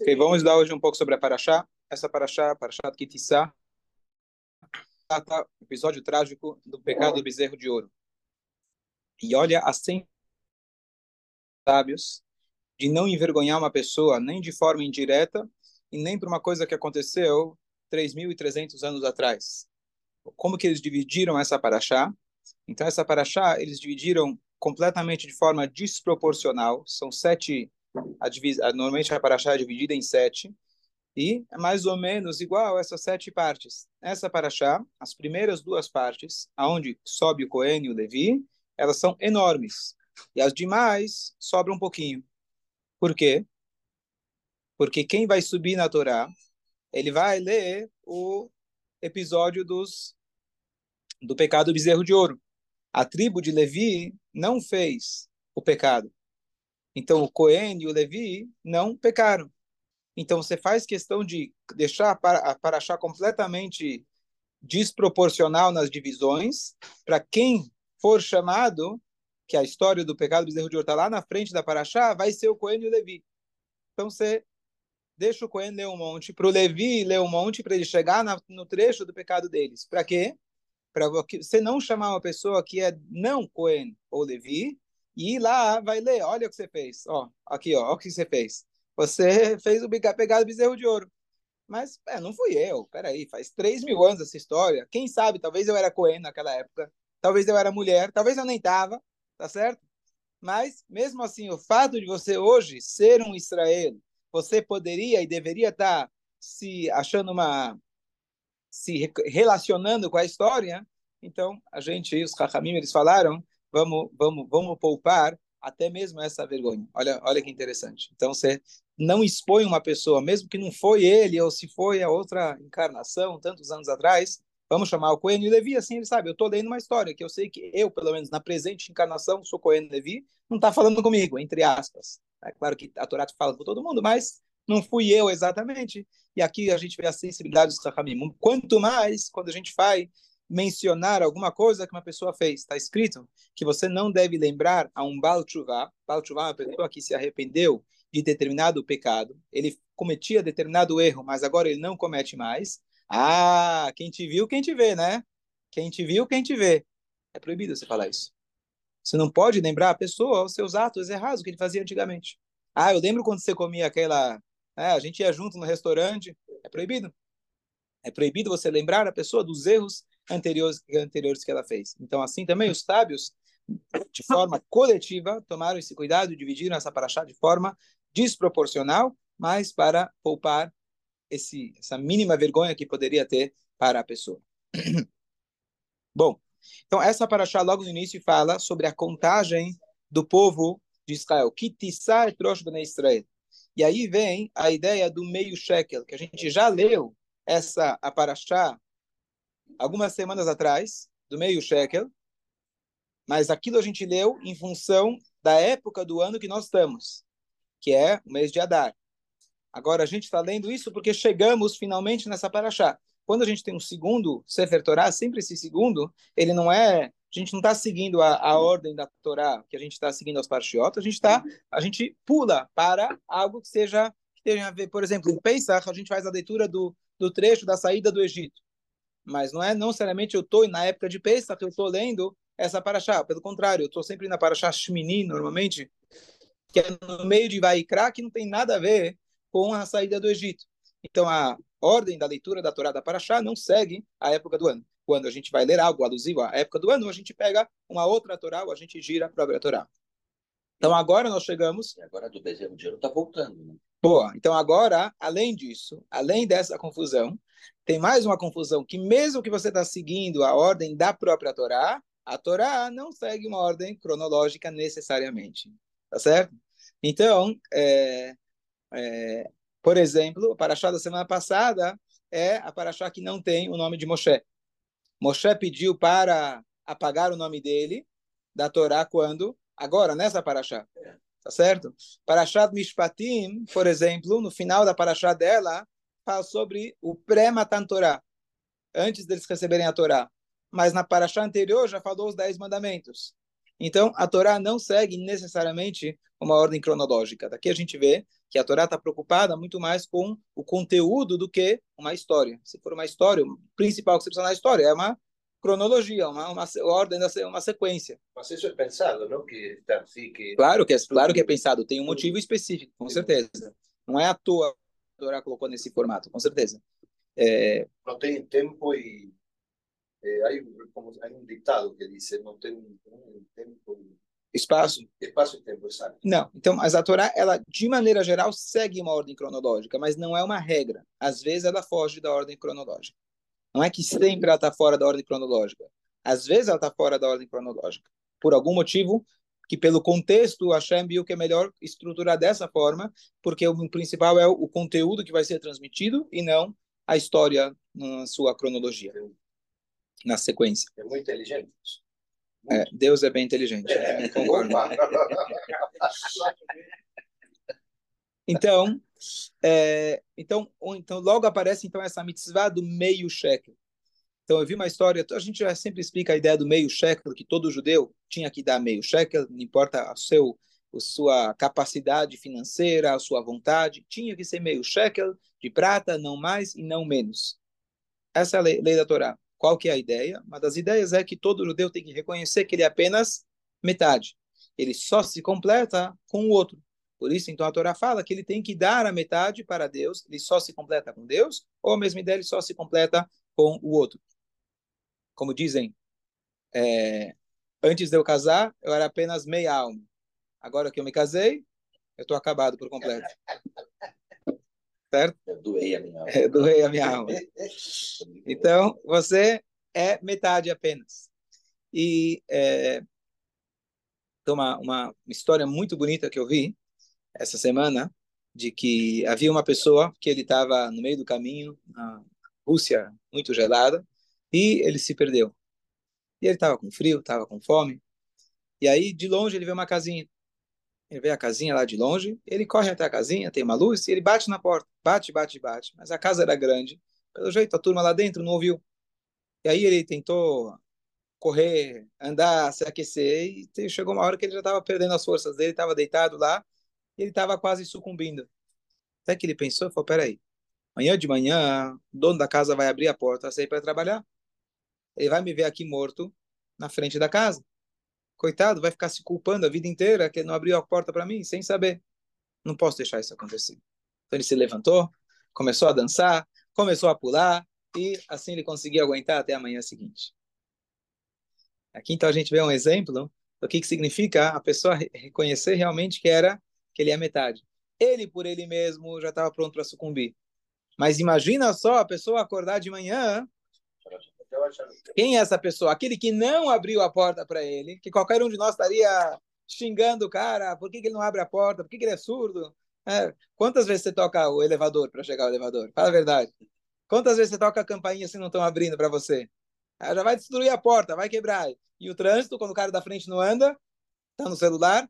Ok, vamos dar hoje um pouco sobre a Paraxá. Essa Paraxá, Paraxá Kitissá, trata o episódio trágico do pecado do bezerro de ouro. E olha a assim sábios de não envergonhar uma pessoa nem de forma indireta e nem por uma coisa que aconteceu 3.300 anos atrás. Como que eles dividiram essa Paraxá? Então, essa Paraxá, eles dividiram completamente de forma desproporcional. São sete, a divisa, normalmente a Paraxá é dividida em sete, e é mais ou menos igual a essas sete partes. Essa Paraxá, as primeiras duas partes, aonde sobe o Cohen e o Levi, elas são enormes. E as demais sobram um pouquinho. Por quê? Porque quem vai subir na Torá, ele vai ler o episódio dos do pecado do bezerro de ouro a tribo de Levi não fez o pecado. Então o Cohen e o Levi não pecaram. Então você faz questão de deixar a Paraxá completamente desproporcional nas divisões, para quem for chamado, que a história do pecado do bezerro de ouro está lá na frente da Paraxá, vai ser o Cohen e o Levi. Então você deixa o Cohen ler um monte, para o Levi ler um monte, para ele chegar na, no trecho do pecado deles. Para quê? Para você não chamar uma pessoa que é não Cohen ou Levi e ir lá vai ler, olha o que você fez, ó, aqui ó, o que você fez. Você fez o pegado bezerro de ouro. Mas é, não fui eu, peraí, faz três mil anos essa história. Quem sabe, talvez eu era Cohen naquela época, talvez eu era mulher, talvez eu nem tava, tá certo? Mas, mesmo assim, o fato de você hoje ser um Israel, você poderia e deveria estar tá se achando uma se relacionando com a história, então a gente, os Chachamim, eles falaram, vamos, vamos, vamos poupar até mesmo essa vergonha. Olha, olha que interessante. Então você não expõe uma pessoa, mesmo que não foi ele ou se foi a outra encarnação tantos anos atrás, vamos chamar o Cohen e Levi, assim ele sabe, eu estou lendo uma história que eu sei que eu, pelo menos na presente encarnação, sou Cohen e Levi, não está falando comigo, entre aspas. É claro que a Torá fala com todo mundo, mas não fui eu exatamente. E aqui a gente vê a sensibilidade dos Chachamim. Quanto mais quando a gente vai mencionar alguma coisa que uma pessoa fez. Está escrito que você não deve lembrar a um. Baal Tshuva é uma pessoa que se arrependeu de determinado pecado. Ele cometia determinado erro, mas agora ele não comete mais. Ah, quem te viu, quem te vê, né? Quem te viu, quem te vê. É proibido você falar isso. Você não pode lembrar a pessoa os seus atos errados que ele fazia antigamente. Ah, eu lembro quando você comia aquela é, a gente ia junto no restaurante, é proibido. É proibido você lembrar a pessoa dos erros anteriores, anteriores que ela fez. Então, assim também, os sábios, de forma coletiva, tomaram esse cuidado e dividiram essa paraxá de forma desproporcional, mas para poupar esse, essa mínima vergonha que poderia ter para a pessoa. Bom, então essa paraxá logo no início fala sobre a contagem do povo de Israel. Kitissá etrosh bnei Israel. E aí vem a ideia do meio shekel, que a gente já leu essa a Paraxá algumas semanas atrás, do meio shekel, mas aquilo a gente leu em função da época do ano que nós estamos, que é o mês de Adar. Agora a gente está lendo isso porque chegamos finalmente nessa Paraxá. Quando a gente tem um segundo Sefer Torah, sempre esse segundo, ele não é a gente não está seguindo a, a, ordem da Torá, que a gente está seguindo aos parchiotas, a gente tá, a gente pula para algo que seja que tenha a ver, por exemplo, em Pesach, a gente faz a leitura do, do trecho da saída do Egito. Mas não é não necessariamente eu estou na época de Pesach, eu estou lendo essa paraxá. Pelo contrário, eu estou sempre na paraxá Shmini, normalmente, que é no meio de Vaikra, que não tem nada a ver com a saída do Egito. Então, a ordem da leitura da Torá da Paraxá não segue a época do ano quando a gente vai ler algo alusivo à época do ano, a gente pega uma outra Torá ou a gente gira a própria Torá. Então agora nós chegamos. E agora do bezerro de ouro está voltando. Né? Boa. Então agora, além disso, além dessa confusão, tem mais uma confusão que mesmo que você está seguindo a ordem da própria Torá, a Torá não segue uma ordem cronológica necessariamente, tá certo? Então, é, é, por exemplo, o paraxá da semana passada é a paraxá que não tem o nome de Moshe. Moshe pediu para apagar o nome dele da Torá quando? Agora, nessa paraxá. Tá certo? Paraxá Mishpatim, por exemplo, no final da paraxá dela, fala sobre o pré-Matan Torá, antes deles receberem a Torá. Mas na paraxá anterior já falou os dez mandamentos. Então, a Torá não segue necessariamente uma ordem cronológica. Daqui a gente vê que a Torá está preocupada muito mais com o conteúdo do que uma história. Se for uma história, o principal que você precisa na história é uma cronologia, uma, uma ordem, uma sequência. Mas isso é pensado, não? Que assim, que... Claro que é, claro que é pensado, tem um motivo específico, com certeza. Não é à toa que a Torá colocou nesse formato, com certeza. É... Não tem tempo e é, hay, como, hay um ditado que diz não tem um tempo espaço. Espaço e tempo exato não. Então mas a Torá ela de maneira geral segue uma ordem cronológica mas não é uma regra. Às vezes ela foge da ordem cronológica. Não é que sempre ela está fora da ordem cronológica. Às vezes ela está fora da ordem cronológica. Por algum motivo que pelo contexto Hashem viu que é melhor estruturar dessa forma porque o principal é o conteúdo que vai ser transmitido e não a história na sua cronologia na sequência. É muito inteligente. É, Deus é bem inteligente. É. Concordo. então, é, então, então, logo aparece então essa mitzvah do meio shekel. Então, eu vi uma história, a gente já sempre explica a ideia do meio shekel, que todo judeu tinha que dar meio shekel, não importa o seu, a sua capacidade financeira, a sua vontade, tinha que ser meio shekel de prata, não mais e não menos. Essa é a lei, lei da Torá. Qual que é a ideia? Uma das ideias é que todo judeu tem que reconhecer que ele é apenas metade. Ele só se completa com o outro. Por isso, então, a Torá fala que ele tem que dar a metade para Deus, ele só se completa com Deus, ou a mesma ideia, ele só se completa com o outro. Como dizem, é, antes de eu casar, eu era apenas meia alma. Agora que eu me casei, eu estou acabado por completo certo? Eu doei a minha alma. Eu doei a minha alma. Então, você é metade apenas. E é, uma, uma história muito bonita que eu vi essa semana, de que havia uma pessoa que ele estava no meio do caminho, na Rússia muito gelada, e ele se perdeu. E ele estava com frio, estava com fome. E aí, de longe, ele vê uma casinha. Ele vê a casinha lá de longe, ele corre até a casinha, tem uma luz, e ele bate na porta. Bate, bate, bate. Mas a casa era grande. Pelo jeito, a turma lá dentro não ouviu. E aí ele tentou correr, andar, se aquecer, e chegou uma hora que ele já estava perdendo as forças dele, estava deitado lá, e ele estava quase sucumbindo. Até que ele pensou e falou, peraí, amanhã de manhã, o dono da casa vai abrir a porta, sair para trabalhar. Ele vai me ver aqui morto na frente da casa coitado, vai ficar se culpando a vida inteira que não abriu a porta para mim, sem saber. Não posso deixar isso acontecer. Então ele se levantou, começou a dançar, começou a pular, e assim ele conseguiu aguentar até a manhã seguinte. Aqui então a gente vê um exemplo do que, que significa a pessoa reconhecer realmente que era que ele é metade. Ele por ele mesmo já estava pronto para sucumbir. Mas imagina só a pessoa acordar de manhã quem é essa pessoa? Aquele que não abriu a porta para ele, que qualquer um de nós estaria xingando o cara, por que, que ele não abre a porta, por que, que ele é surdo? É, quantas vezes você toca o elevador para chegar ao elevador? Fala a verdade. Quantas vezes você toca a campainha se não estão abrindo para você? Ah, já vai destruir a porta, vai quebrar. E o trânsito, quando o cara da frente não anda, está no celular,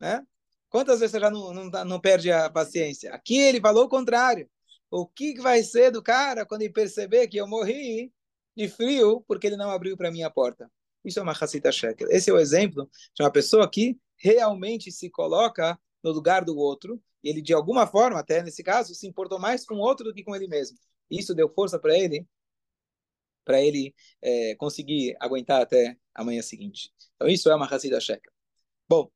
né? Quantas vezes você já não, não, não perde a paciência? Aqui ele falou o contrário. O que vai ser do cara quando ele perceber que eu morri de frio porque ele não abriu para mim a porta. Isso é uma Hassita Shekel. Esse é o exemplo de uma pessoa que realmente se coloca no lugar do outro e ele, de alguma forma, até nesse caso, se importou mais com o outro do que com ele mesmo. Isso deu força para ele, para ele é, conseguir aguentar até a manhã seguinte. Então, isso é uma Hassita Shekel. Bom,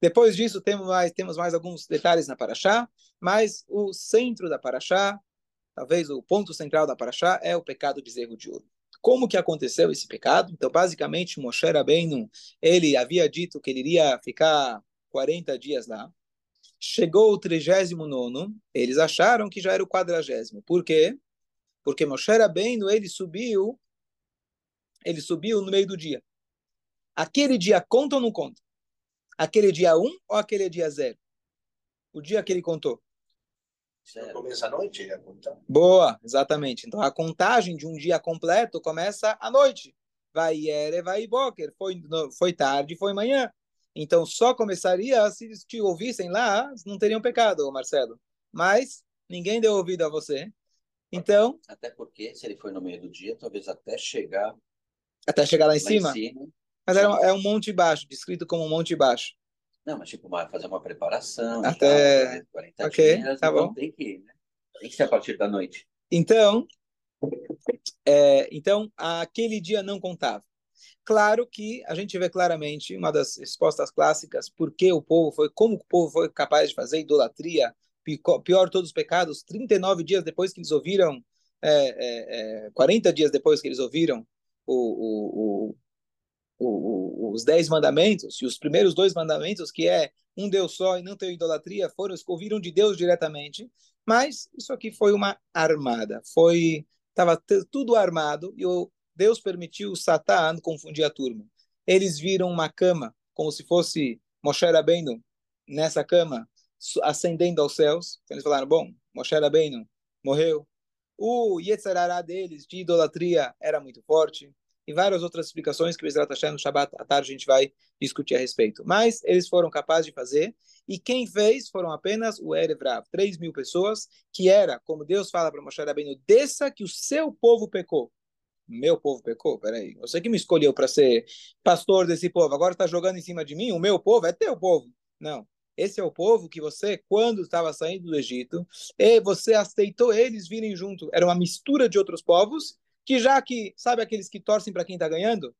depois disso, temos mais, temos mais alguns detalhes na Paraxá, mas o centro da Paraxá, talvez o ponto central da Paraxá, é o pecado de zerro de ouro. Como que aconteceu esse pecado? Então, basicamente, Moshe Rabbeinu, ele havia dito que ele iria ficar 40 dias lá. Chegou o 39 eles acharam que já era o quadragésimo. Por quê? Porque Moshe Rabbeinu, ele subiu, ele subiu no meio do dia. Aquele dia conta ou não conta? Aquele dia 1 um, ou aquele dia 0? O dia que ele contou. Começa à noite contar. Boa, exatamente. Então a contagem de um dia completo começa à noite. Vai ere, vai boker. Foi, foi tarde, foi manhã. Então só começaria se te ouvissem lá, não teriam pecado, Marcelo. Mas ninguém deu ouvido a você. Então. Até porque, se ele foi no meio do dia, talvez até chegar. Até chegar lá em, lá cima. em cima. Mas era, é um monte baixo, descrito como um monte baixo. Não, mas tipo, uma, fazer uma preparação. Até... Tal, 40 ok, dias, tá então bom. Tem que ir, né? Tem que ser a partir da noite. Então, é, então aquele dia não contava. Claro que a gente vê claramente uma das respostas clássicas por que o povo foi, como o povo foi capaz de fazer idolatria, pior todos os pecados, 39 dias depois que eles ouviram, é, é, 40 dias depois que eles ouviram o, o, o, os dez mandamentos, e os primeiros dois mandamentos, que é um Deus só e não ter idolatria, foram ouviram de Deus diretamente, mas isso aqui foi uma armada, foi estava tudo armado e o Deus permitiu o Satã confundir a turma. Eles viram uma cama, como se fosse Moshe Rabbeinu nessa cama, ascendendo aos céus. Então eles falaram, bom, Moshe Rabbeinu morreu. O Yetzirará deles, de idolatria, era muito forte. E várias outras explicações que o Bezerra Hashem no Shabbat à tarde a gente vai discutir a respeito. Mas eles foram capazes de fazer. E quem fez foram apenas o Erev Rav, 3 mil pessoas, que era, como Deus fala para Moshe Rabbeinu, desça que o seu povo pecou meu povo pecou? Peraí, você que me escolheu para ser pastor desse povo, agora está jogando em cima de mim? O meu povo é teu povo. Não. Esse é o povo que você, quando estava saindo do Egito, e você aceitou eles virem junto. Era uma mistura de outros povos, que já que, sabe aqueles que torcem para quem está ganhando?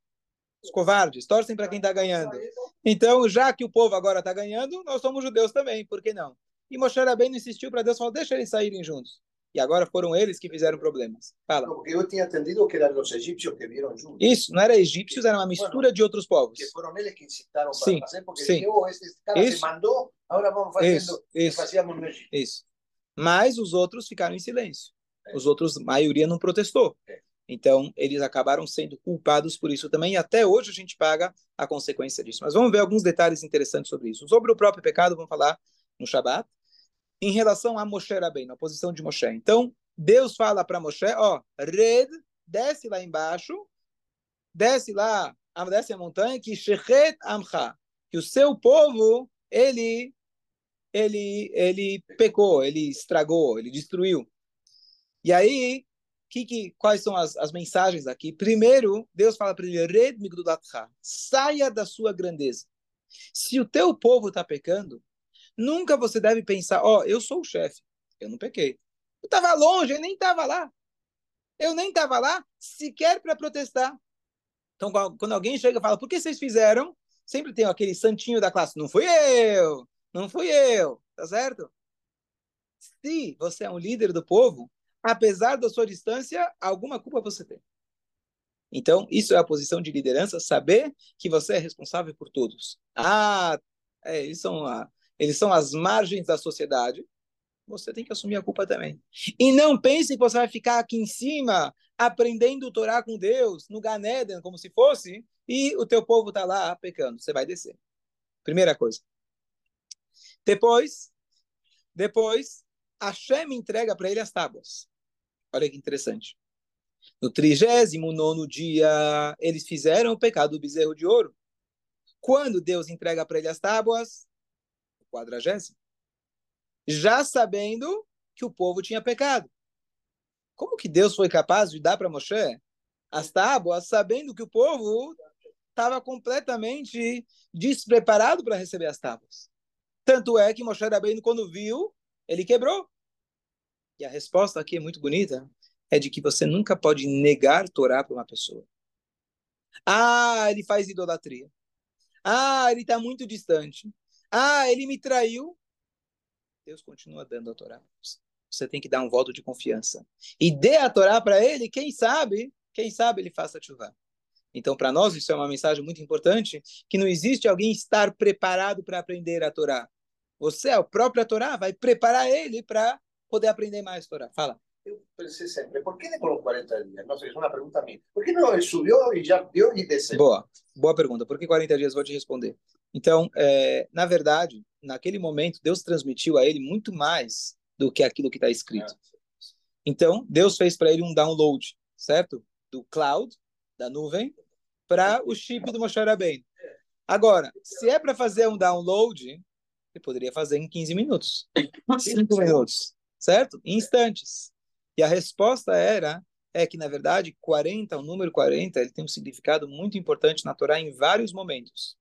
Os covardes, torcem para quem está ganhando. Então, já que o povo agora está ganhando, nós somos judeus também, por que não? E Moshe Rabbeinu insistiu para Deus, falou, deixa eles saírem juntos. E agora foram eles que fizeram problemas. Fala. Porque eu tinha entendido que eram os egípcios que viram juntos. Isso, não era egípcios, era uma mistura bueno, de outros povos. Que foram eles que incitaram para sim, fazer, porque sim. Dijeron, este cara isso. se mandou, agora vamos fazendo isso, isso, fazíamos no Egito. Isso. Mas os outros ficaram em silêncio. É. Os outros, a maioria não protestou. É. Então, eles acabaram sendo culpados por isso também, e até hoje a gente paga a consequência disso. Mas vamos ver alguns detalhes interessantes sobre isso. Sobre o próprio pecado, vamos falar no Shabat. Em relação a Moshe Rabbeinu, a posição de Moshe. Então, Deus fala para Moshe, ó, Red, desce lá embaixo, desce lá, desce a montanha, que Shechet Amcha, que o seu povo, ele, ele, ele pecou, ele estragou, ele destruiu. E aí, que, que, quais são as, as mensagens aqui? Primeiro, Deus fala para ele, Red saia da sua grandeza. Se o teu povo está pecando, nunca você deve pensar, ó, eu sou o chefe, eu não pequei. Eu estava longe, eu nem estava lá. Eu nem estava lá sequer para protestar. Então, quando alguém chega e fala, por que vocês fizeram? Sempre tem aquele santinho da classe, não fui eu, não fui eu, tá certo? Se você é um líder do povo, apesar da sua distância, alguma culpa você tem. Então, isso é a posição de liderança, saber que você é responsável por todos. Ah, é, eles, são a, eles são as margens da sociedade, você tem que assumir a culpa também. E não pense que você vai ficar aqui em cima aprendendo o Torá com Deus, no Ganeden, como se fosse, e o teu povo está lá pecando. Você vai descer. Primeira coisa. Depois, depois, Hashem entrega para ele as tábuas. Olha que interessante. No trigésimo nono dia, eles fizeram o pecado do bezerro de ouro. Quando Deus entrega para ele as tábuas? O quadragésimo já sabendo que o povo tinha pecado. Como que Deus foi capaz de dar para Moshe as tábuas, sabendo que o povo estava completamente despreparado para receber as tábuas? Tanto é que Moshe Rabbeinu, quando viu, ele quebrou. E a resposta aqui é muito bonita, é de que você nunca pode negar Torá para uma pessoa. Ah, ele faz idolatria. Ah, ele está muito distante. Ah, ele me traiu. Deus continua dando a Torá. Você tem que dar um voto de confiança. E dê a Torá para ele, quem sabe, quem sabe ele faça chuva. Então, para nós, isso é uma mensagem muito importante, que não existe alguém estar preparado para aprender a Torá. Você, a própria Torá, vai preparar ele para poder aprender mais Torá. Fala. Eu pensei sempre, por que demorou 40 dias? Não sei, é uma pergunta minha. Por que não ele subiu e já viu e desceu? Boa, boa pergunta. Por que 40 dias? Vou te responder. Então, é, na verdade, naquele momento, Deus transmitiu a ele muito mais do que aquilo que está escrito. Então, Deus fez para ele um download, certo? Do cloud, da nuvem, para o chip do Moshe Rabbeinu. Agora, se é para fazer um download, ele poderia fazer em 15 minutos, 5 minutos, certo? Em instantes. E a resposta era é que, na verdade, 40, o número 40, ele tem um significado muito importante na Torá em vários momentos.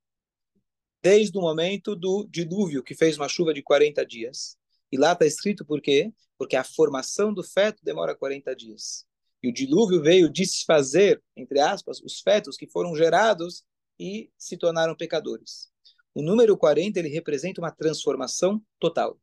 Desde o momento do dilúvio, que fez uma chuva de 40 dias. E lá está escrito por quê? Porque a formação do feto demora 40 dias. E o dilúvio veio desfazer, entre aspas, os fetos que foram gerados e se tornaram pecadores. O número 40 ele representa uma transformação total.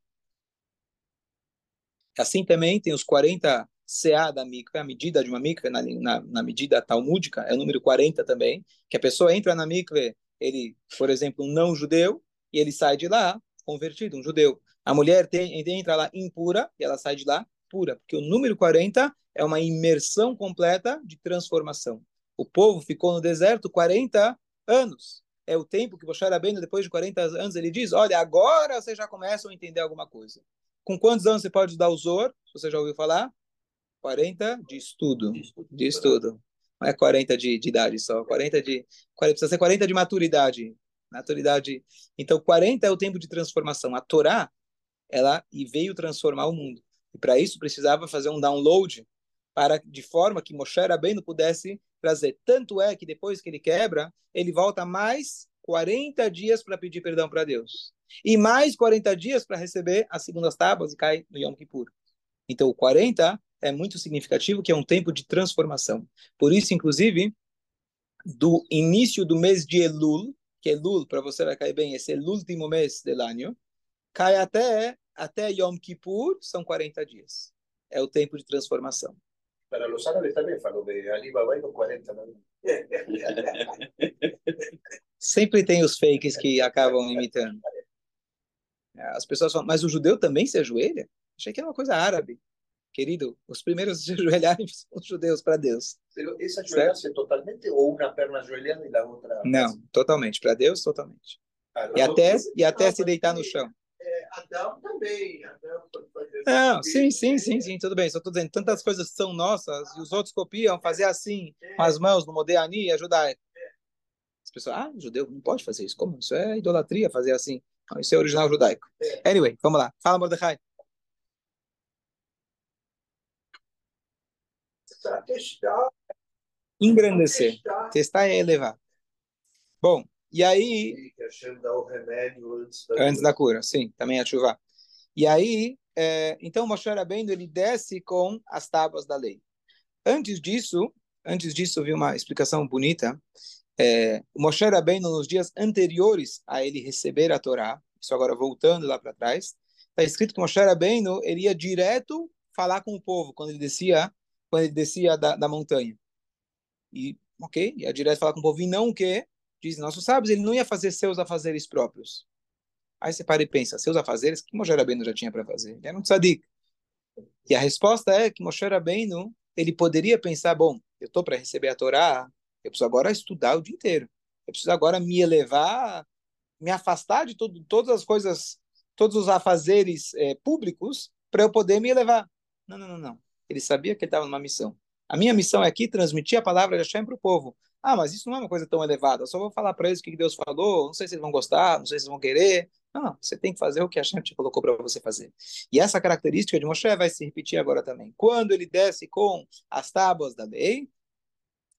Assim também tem os 40 CA da mikve, a medida de uma mikve na, na, na, medida talmúdica, é o número 40 também, que a pessoa entra na mikve, ele, por exemplo, um não judeu, e ele sai de lá convertido, um judeu. A mulher tem, entra lá impura e ela sai de lá pura, porque o número 40 é uma imersão completa de transformação. O povo ficou no deserto 40 anos. É o tempo que Moshe Rabbeinu, depois de 40 anos, ele diz, olha, agora vocês já começam a entender alguma coisa. Com quantos anos você pode estudar o Zor? Você já ouviu falar? 40 de estudo. De estudo. Não é 40 de, de idade só. 40 de. 40, precisa ser 40 de maturidade. Maturidade. Então, 40 é o tempo de transformação. A Torá, ela e veio transformar o mundo. E para isso precisava fazer um download para de forma que Moshe Rabbeinu pudesse trazer. Tanto é que depois que ele quebra, ele volta mais 40 dias para pedir perdão para Deus. E mais 40 dias para receber as segundas tábuas e cai no Yom Kippur. Então, o 40 é muito significativo, que é um tempo de transformação. Por isso, inclusive, do início do mês de Elul, que Elul, para você vai cair bem, esse é o último mês do ano, cai até, até Yom Kippur, são 40 dias. É o tempo de transformação. Para os árabes também falam de Alibaba e 40 anos. Sempre tem os fakes que acabam imitando. As pessoas falam, mas o judeu também se ajoelha? Achei que era uma coisa árabe. Querido, os primeiros a se ajoelharem são os judeus para Deus. Essa ajoelha-se totalmente ou uma perna ajoelhando e a outra? Não, totalmente. Para Deus, totalmente. Ah, e até, e até se deitar no chão. É, Adão também. Adão não, sim, sim, sim, sim, tudo bem. Só estou dizendo, tantas coisas são nossas e os outros copiam, fazer assim, com as mãos, no Modeani, ajudar. As pessoas, ah, judeu não pode fazer isso. Como? Isso é idolatria, fazer assim. Não, isso é original judaico. Anyway, vamos lá. Fala, Mordecai. testar. Engrandecer. Testar é elevar. Bom, e aí. Antes da cura, sim, também a chuva. E aí, é, então Moshe Rabbeinu, ele desce com as tábuas da lei. Antes disso, antes disso, vi uma explicação bonita. É, o Moshe Rabbeinu, nos dias anteriores a ele receber a Torá, isso agora voltando lá para trás, está escrito que Moshe Rabbeinu, ele ia direto falar com o povo quando ele descia quando ele descia da, da montanha. E, ok, ia direto falar com o povo, e não o que, diz nossos sábios, ele não ia fazer seus afazeres próprios. Aí você para e pensa, seus afazeres, que Moshe Rabbeinu já tinha para fazer? Ele era um tzadik. E a resposta é que Moshe Rabbeinu, ele poderia pensar, bom, eu estou para receber a Torá, eu preciso agora estudar o dia inteiro. Eu preciso agora me elevar, me afastar de todo, todas as coisas, todos os afazeres é, públicos, para eu poder me elevar. Não, não, não, não. Ele sabia que ele estava numa missão. A minha missão é aqui transmitir a palavra de Hashem para o povo. Ah, mas isso não é uma coisa tão elevada. Eu só vou falar para eles o que Deus falou. Não sei se eles vão gostar, não sei se eles vão querer. Não. Você tem que fazer o que Hashem te colocou para você fazer. E essa característica de Moshe vai se repetir agora também. Quando ele desce com as tábuas da lei,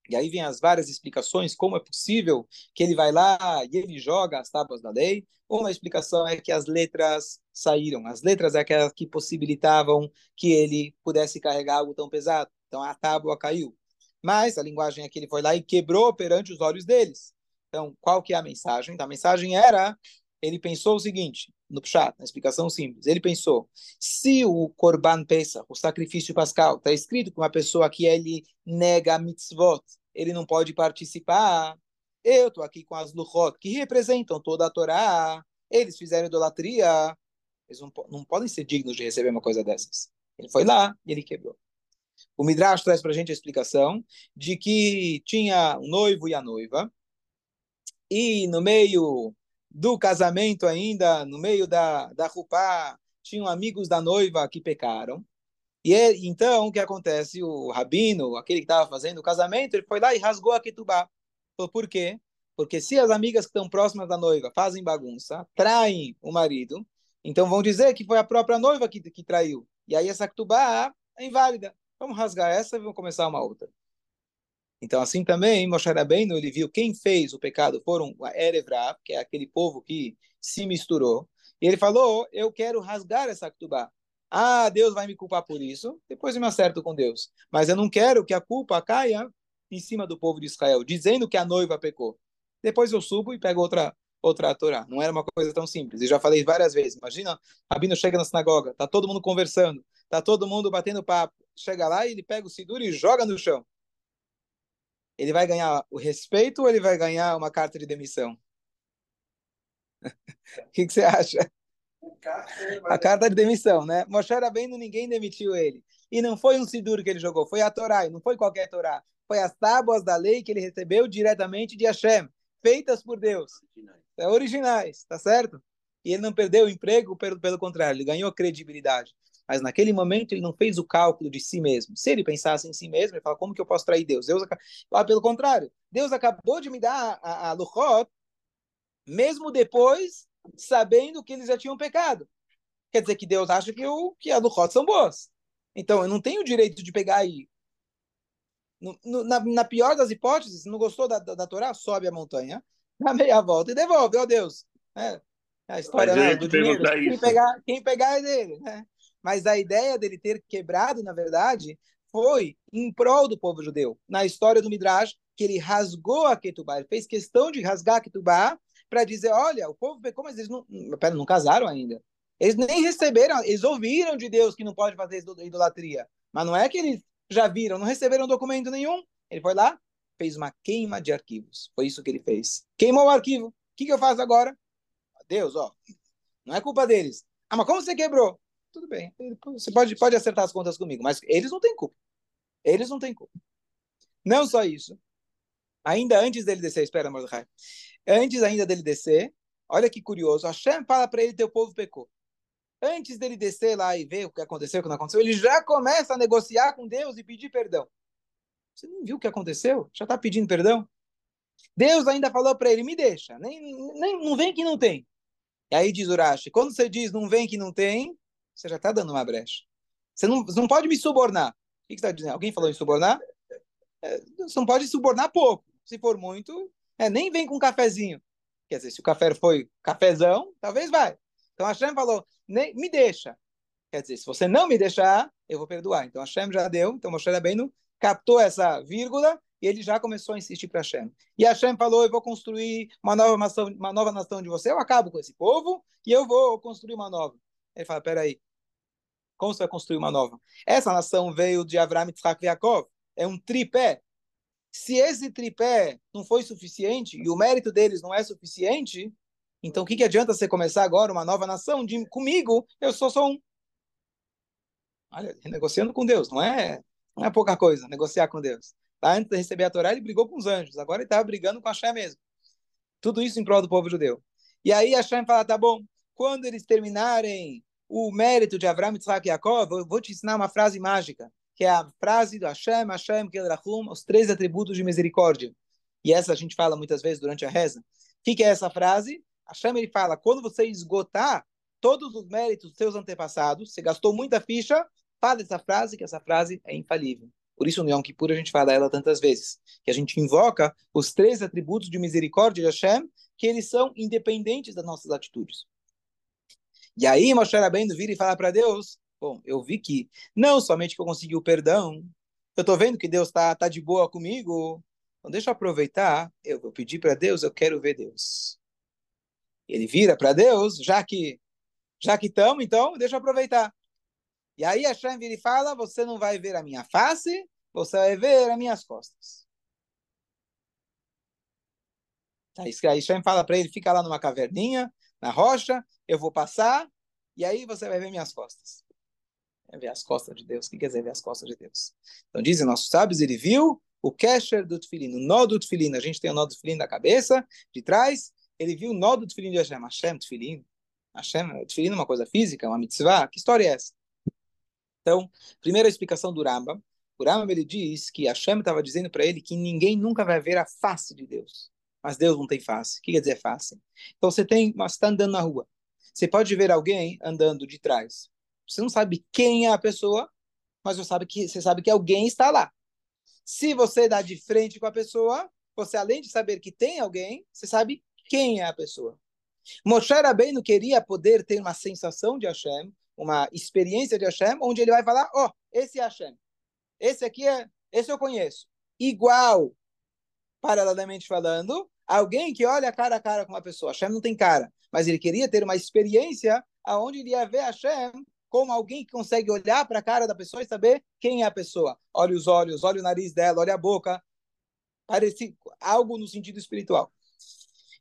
e aí vem as várias explicações como é possível que ele vai lá e ele joga as tábuas da lei. Uma explicação é que as letras saíram. As letras é aquelas que possibilitavam que ele pudesse carregar algo tão pesado. Então a tábua caiu. Mas a linguagem é que ele foi lá e quebrou perante os olhos deles. Então, qual que é a mensagem? A mensagem era, ele pensou o seguinte, no Pshat, na explicação simples, ele pensou, se o Korban Pesach, o sacrifício pascal, está escrito que uma pessoa que ele nega mitzvot, ele não pode participar, eu estou aqui com as Luchot, que representam toda a Torá, eles fizeram idolatria, eles não, não podem ser dignos de receber uma coisa dessas. Ele foi lá e ele quebrou. O Midrash traz para a gente a explicação de que tinha o noivo e a noiva, e no meio do casamento ainda, no meio da, da rupá, tinham amigos da noiva que pecaram. E é, então, o que acontece? O rabino, aquele que estava fazendo o casamento, ele foi lá e rasgou a ketubá. Por quê? Porque se as amigas que estão próximas da noiva fazem bagunça, traem o marido, então vão dizer que foi a própria noiva que, que traiu. E aí essa ketubá é inválida. Vamos rasgar essa e vamos começar uma outra. Então, assim também, Moshe Rabbeinu, ele viu quem fez o pecado foram a Erevra, que é aquele povo que se misturou, e ele falou, eu quero rasgar essa Ketubá. Ah, Deus vai me culpar por isso, depois eu me acerto com Deus. Mas eu não quero que a culpa caia em cima do povo de Israel, dizendo que a noiva pecou. Depois eu subo e pego outra outra Torá. Não era uma coisa tão simples. Eu já falei várias vezes. Imagina, Rabino chega na sinagoga, tá todo mundo conversando, tá todo mundo batendo papo. Chega lá e ele pega o Sidur e joga no chão ele vai ganhar o respeito ou ele vai ganhar uma carta de demissão? O que, que, você acha? A carta de demissão, né? Moshe Rabbeinu, ninguém demitiu ele. E não foi um Sidur que ele jogou, foi a Torá, e não foi qualquer Torá. Foi as tábuas da lei que ele recebeu diretamente de Hashem, feitas por Deus. É, originais tá certo? E ele não perdeu o emprego, pelo, pelo contrário, ele ganhou credibilidade. Mas naquele momento ele não fez o cálculo de si mesmo. Se ele pensasse em si mesmo, ele fala, como que eu posso trair Deus? Deus ah, pelo contrário, Deus acabou de me dar a, a, a Luchot, mesmo depois, sabendo que eles já tinham pecado. Quer dizer que Deus acha que, o, que as Luchot são boas. Então, eu não tenho o direito de pegar aí. No, no, na, na, pior das hipóteses, não gostou da, da, da Torá, sobe a montanha, dá meia volta e devolve, ó oh, Deus. É, a história né, do dinheiro, quem pegar, quem pegar é dele. Né? Mas a ideia dele ter quebrado, na verdade, foi em prol do povo judeu. Na história do Midrash, que ele rasgou a Ketubá, ele fez questão de rasgar a Ketubá para dizer, olha, o povo pecou, mas eles não, pera, não casaram ainda. Eles nem receberam, eles ouviram de Deus que não pode fazer idolatria. Mas não é que eles já viram, não receberam documento nenhum. Ele foi lá, fez uma queima de arquivos. Foi isso que ele fez. Queimou o arquivo. O que, que eu faço agora? Deus, ó, não é culpa deles. Ah, mas como você quebrou? Tudo bem. Você pode, pode acertar as contas comigo, mas eles não têm culpa. Eles não têm culpa. Não só isso. Ainda antes dele descer, espera, Mordecai. Antes ainda dele descer, olha que curioso. Hashem fala para ele: teu povo pecou. Antes dele descer lá e ver o que aconteceu, o que não aconteceu, ele já começa a negociar com Deus e pedir perdão. Você não viu o que aconteceu? Já está pedindo perdão? Deus ainda falou para ele: me deixa, nem, nem, não vem que não tem. E aí diz Urashi: quando você diz não vem que não tem, você já está dando uma brecha. Você não, você não pode me subornar. O que, você está dizendo? Alguém falou em subornar? É, você não pode subornar pouco. Se for muito, é, nem vem com cafezinho. Quer dizer, se o café foi cafezão, talvez vai. Então a Hashem falou, nem, me deixa. Quer dizer, se você não me deixar, eu vou perdoar. Então a Hashem já deu, então Moshe Rabbeinu captou essa vírgula e ele já começou a insistir para Hashem. E Hashem falou, eu vou construir uma nova nação, uma nova nação de você, eu acabo com esse povo e eu vou construir uma nova. Ele fala, peraí, como você vai construir uma nova? Essa nação veio de Avraham, Yitzhak e Yaakov. É um tripé. Se esse tripé não foi suficiente e o mérito deles não é suficiente, então o que, que adianta você começar agora uma nova nação? De, comigo, eu sou só um. Olha, negociando com Deus, não é, não é pouca coisa, negociar com Deus. Tá? Antes de receber a Torá, ele brigou com os anjos, agora ele estava brigando com a Hashem mesmo. Tudo isso em prol do povo judeu. E aí a Hashem fala, tá bom, quando eles terminarem o mérito de Abraão, Yitzhak e Yaakov, eu vou te ensinar uma frase mágica, que é a frase do Hashem, Hashem, Kedrachum, os três atributos de misericórdia. E essa a gente fala muitas vezes durante a reza. O que, que é essa frase? Hashem ele fala, quando você esgotar todos os méritos dos seus antepassados, você gastou muita ficha, fala essa frase, que essa frase é infalível. Por isso no Yom Kippur a gente fala ela tantas vezes, que a gente invoca os três atributos de misericórdia de Hashem, que eles são independentes das nossas atitudes. E aí Moshe Rabbeinu vira e fala para Deus, bom, eu vi que não somente que eu consegui o perdão, eu estou vendo que Deus está tá de boa comigo, então deixa eu aproveitar, eu vou pedir para Deus, eu quero ver Deus. Ele vira para Deus, já que já que estamos, então deixa eu aproveitar. E aí Hashem vira e fala, você não vai ver a minha face, você vai ver as minhas costas. Aí Hashem fala para ele, fica lá numa caverninha, na rocha, eu vou passar, e aí você vai ver minhas costas. É ver as costas de Deus. O que quer dizer ver as costas de Deus? Então dizem nossos sábios, ele viu o kesher do tefilin, o nó do tefilin. A gente tem o nó do tefilin na cabeça, de trás. Ele viu o nó do tefilin de Hashem. Hashem, tefilin. Hashem, tefilin é uma coisa física, uma mitzvah. Que história é essa? Então, primeira explicação do Rambam. O Rambam, ele diz que Hashem estava dizendo para ele que ninguém nunca vai ver a face de Deus. Mas Deus não tem face. O que quer dizer face? Então, você tem, mas está andando na rua. Você pode ver alguém andando de trás. Você não sabe quem é a pessoa, mas você sabe que, você sabe que alguém está lá. Se você dá de frente com a pessoa, você além de saber que tem alguém, você sabe quem é a pessoa. Moshe Rabbeinu queria poder ter uma sensação de Hashem, uma experiência de Hashem, onde ele vai falar, ó, oh, esse é Hashem. Esse aqui é, esse eu conheço. Igual, paralelamente falando, alguém que olha cara a cara com uma pessoa. Hashem não tem cara, mas ele queria ter uma experiência aonde ele ia ver Hashem como alguém que consegue olhar para a cara da pessoa e saber quem é a pessoa. Olha os olhos, olha o nariz dela, olha a boca. Parece algo no sentido espiritual.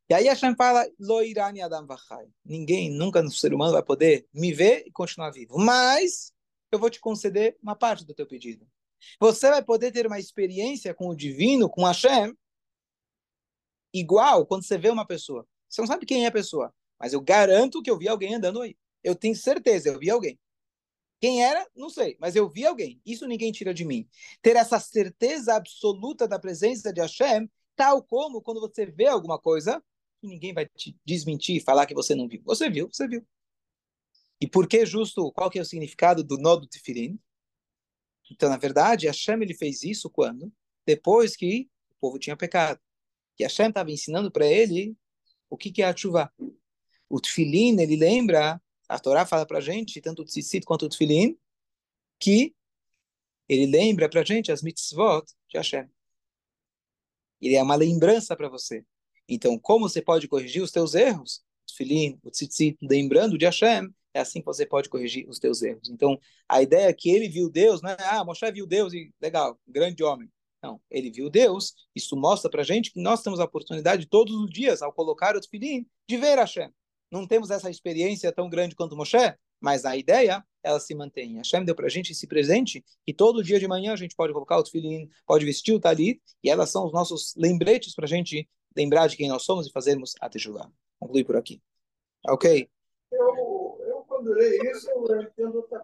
E aí Hashem fala, Loirani Adam Vachai. Ninguém, nunca no ser humano vai poder me ver e continuar vivo. Mas eu vou te conceder uma parte do teu pedido. Você vai poder ter uma experiência com o divino, com Hashem, igual quando você vê uma pessoa. Você não sabe quem é a pessoa, mas eu garanto que eu vi alguém andando aí. Eu tenho certeza, eu vi alguém. Quem era, não sei, mas eu vi alguém. Isso ninguém tira de mim. Ter essa certeza absoluta da presença de Hashem, tal como quando você vê alguma coisa, e ninguém vai te desmentir, falar que você não viu. Você viu, você viu. E por que justo, qual que é o significado do nó do tefilim? Então, na verdade, Hashem ele fez isso quando? Depois que o povo tinha pecado. Que Hashem estava ensinando para ele o que, que é a chuva. O tefilim, ele lembra, a Torá fala para gente, tanto o tzitzit quanto o tefilim, que ele lembra para gente as mitzvot de Hashem. Ele é uma lembrança para você. Então, como você pode corrigir os teus erros? O o tzitzit, lembrando de Hashem, é assim que você pode corrigir os teus erros. Então, a ideia é que ele viu Deus, não é, ah, Moshe viu Deus e legal, grande homem. Não, ele viu Deus, isso mostra para gente que nós temos a oportunidade todos os dias, ao colocar o tefilim, de ver Hashem. Não temos essa experiência tão grande quanto Moshe, mas a ideia, ela se mantém. Hashem deu para a gente esse presente e todo dia de manhã a gente pode colocar o tefilim, pode vestir o talit, e elas são os nossos lembretes para a gente lembrar de quem nós somos e fazermos a tejuvá. Conclui por aqui. Ok? Eu, eu quando leio isso, eu entendo outra